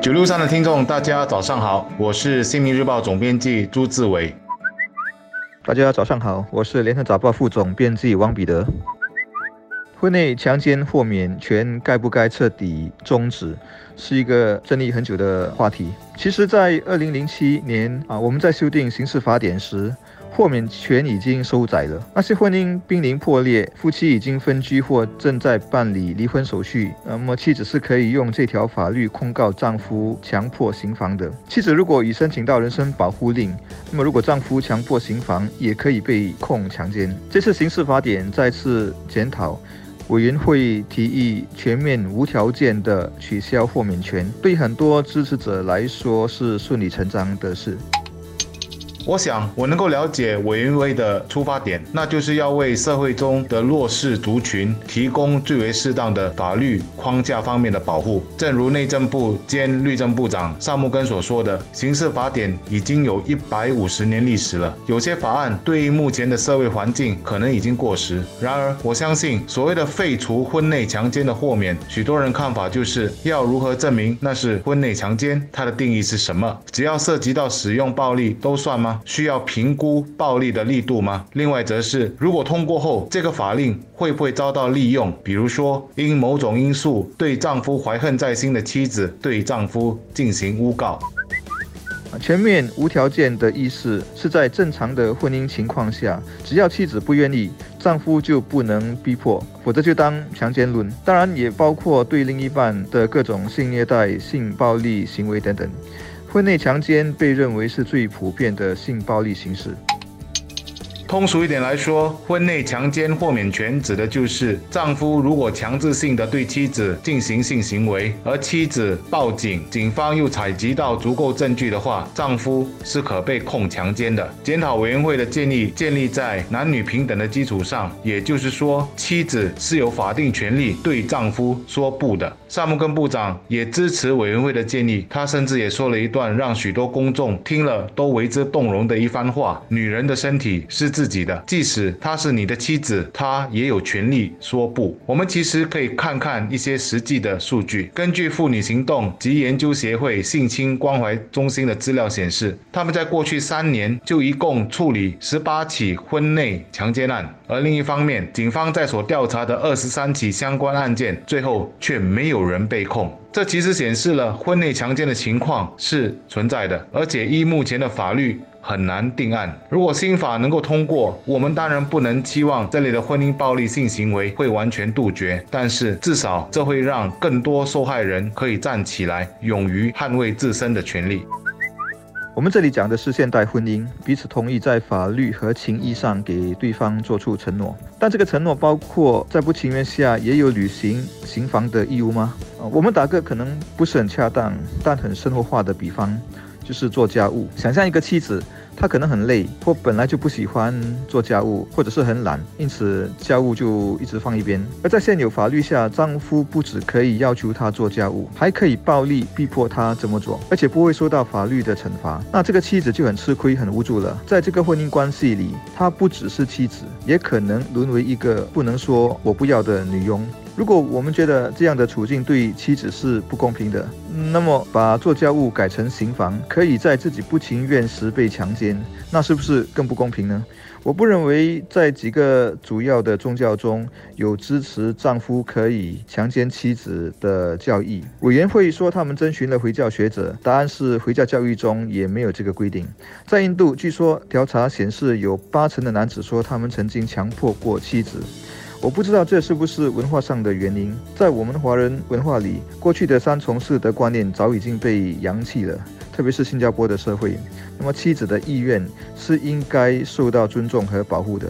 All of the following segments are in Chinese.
九六三的听众，大家早上好，我是《新民日报》总编辑朱志伟。大家早上好，我是《联合早报》副总编辑王彼得。婚内强奸豁免权该不该彻底终止，是一个争议很久的话题。其实，在二零零七年啊，我们在修订刑事法典时。豁免权已经收窄了。那些婚姻濒临破裂、夫妻已经分居或正在办理离婚手续，那么妻子是可以用这条法律控告丈夫强迫行房的。妻子如果已申请到人身保护令，那么如果丈夫强迫行房，也可以被控强奸。这次刑事法典再次检讨，委员会提议全面无条件的取消豁免权，对很多支持者来说是顺理成章的事。我想，我能够了解委员会的出发点，那就是要为社会中的弱势族群提供最为适当的法律框架方面的保护。正如内政部兼律政部长萨木根所说的，刑事法典已经有一百五十年历史了，有些法案对于目前的社会环境可能已经过时。然而，我相信所谓的废除婚内强奸的豁免，许多人看法就是要如何证明那是婚内强奸，它的定义是什么？只要涉及到使用暴力都算吗？需要评估暴力的力度吗？另外，则是如果通过后，这个法令会不会遭到利用？比如说，因某种因素对丈夫怀恨在心的妻子对丈夫进行诬告。全面无条件的意思是在正常的婚姻情况下，只要妻子不愿意，丈夫就不能逼迫，否则就当强奸论。当然，也包括对另一半的各种性虐待、性暴力行为等等。婚内强奸被认为是最普遍的性暴力形式。通俗一点来说，婚内强奸豁免权指的就是丈夫如果强制性的对妻子进行性行为，而妻子报警，警方又采集到足够证据的话，丈夫是可被控强奸的。检讨委员会的建议建立在男女平等的基础上，也就是说，妻子是有法定权利对丈夫说不的。萨姆根部长也支持委员会的建议，他甚至也说了一段让许多公众听了都为之动容的一番话：女人的身体是。自己的，即使她是你的妻子，她也有权利说不。我们其实可以看看一些实际的数据。根据妇女行动及研究协会性侵关怀中心的资料显示，他们在过去三年就一共处理十八起婚内强奸案，而另一方面，警方在所调查的二十三起相关案件，最后却没有人被控。这其实显示了婚内强奸的情况是存在的，而且依目前的法律。很难定案。如果新法能够通过，我们当然不能期望这类的婚姻暴力性行为会完全杜绝，但是至少这会让更多受害人可以站起来，勇于捍卫自身的权利。我们这里讲的是现代婚姻，彼此同意在法律和情义上给对方做出承诺，但这个承诺包括在不情愿下也有履行行房的义务吗？我们打个可能不是很恰当，但很生活化的比方。就是做家务。想象一个妻子，她可能很累，或本来就不喜欢做家务，或者是很懒，因此家务就一直放一边。而在现有法律下，丈夫不只可以要求她做家务，还可以暴力逼迫她这么做，而且不会受到法律的惩罚。那这个妻子就很吃亏、很无助了。在这个婚姻关系里，她不只是妻子，也可能沦为一个不能说我不要的女佣。如果我们觉得这样的处境对妻子是不公平的，那么把做家务改成刑房，可以在自己不情愿时被强奸，那是不是更不公平呢？我不认为在几个主要的宗教中有支持丈夫可以强奸妻子的教义。委员会说他们征询了回教学者，答案是回教教育中也没有这个规定。在印度，据说调查显示有八成的男子说他们曾经强迫过妻子。我不知道这是不是文化上的原因，在我们华人文化里，过去的三从四德观念早已经被扬弃了，特别是新加坡的社会。那么妻子的意愿是应该受到尊重和保护的。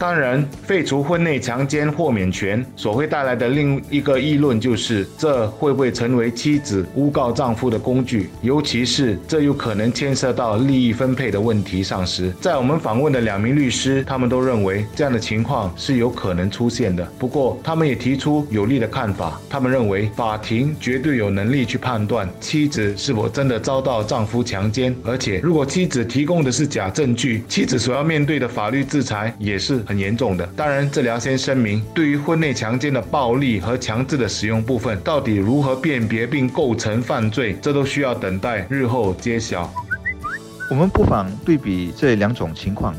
当然，废除婚内强奸豁免权所会带来的另一个议论就是，这会不会成为妻子诬告丈夫的工具？尤其是这有可能牵涉到利益分配的问题上时，在我们访问的两名律师，他们都认为这样的情况是有可能出现的。不过，他们也提出有利的看法，他们认为法庭绝对有能力去判断妻子是否真的遭到丈夫强奸，而且如果妻子提供的是假证据，妻子所要面对的法律制裁也是。很严重的。当然，这里先声明，对于婚内强奸的暴力和强制的使用部分，到底如何辨别并构成犯罪，这都需要等待日后揭晓。我们不妨对比这两种情况：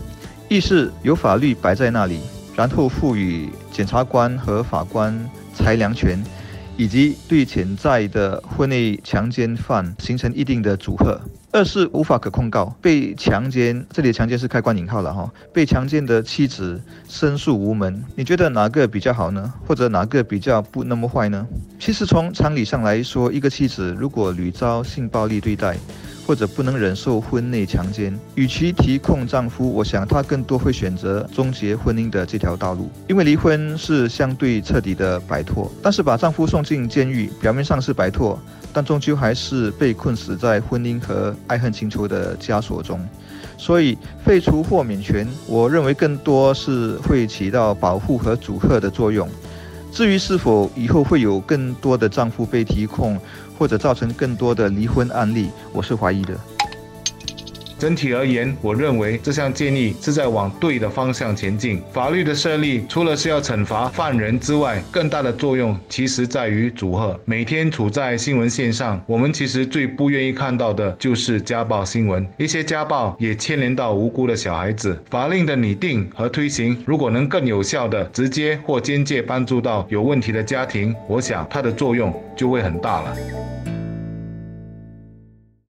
一是有法律摆在那里，然后赋予检察官和法官裁量权。以及对潜在的婚内强奸犯形成一定的阻吓；二是无法可控告，被强奸，这里的强奸是开关引号了哈，被强奸的妻子申诉无门。你觉得哪个比较好呢？或者哪个比较不那么坏呢？其实从常理上来说，一个妻子如果屡遭性暴力对待，或者不能忍受婚内强奸，与其提控丈夫，我想她更多会选择终结婚姻的这条道路，因为离婚是相对彻底的摆脱。但是把丈夫送进监狱，表面上是摆脱，但终究还是被困死在婚姻和爱恨情仇的枷锁中。所以废除豁免权，我认为更多是会起到保护和阻吓的作用。至于是否以后会有更多的丈夫被提控，或者造成更多的离婚案例，我是怀疑的。整体而言，我认为这项建议是在往对的方向前进。法律的设立，除了是要惩罚犯人之外，更大的作用其实在于阻吓。每天处在新闻线上，我们其实最不愿意看到的就是家暴新闻。一些家暴也牵连到无辜的小孩子。法令的拟定和推行，如果能更有效的直接或间接帮助到有问题的家庭，我想它的作用就会很大了。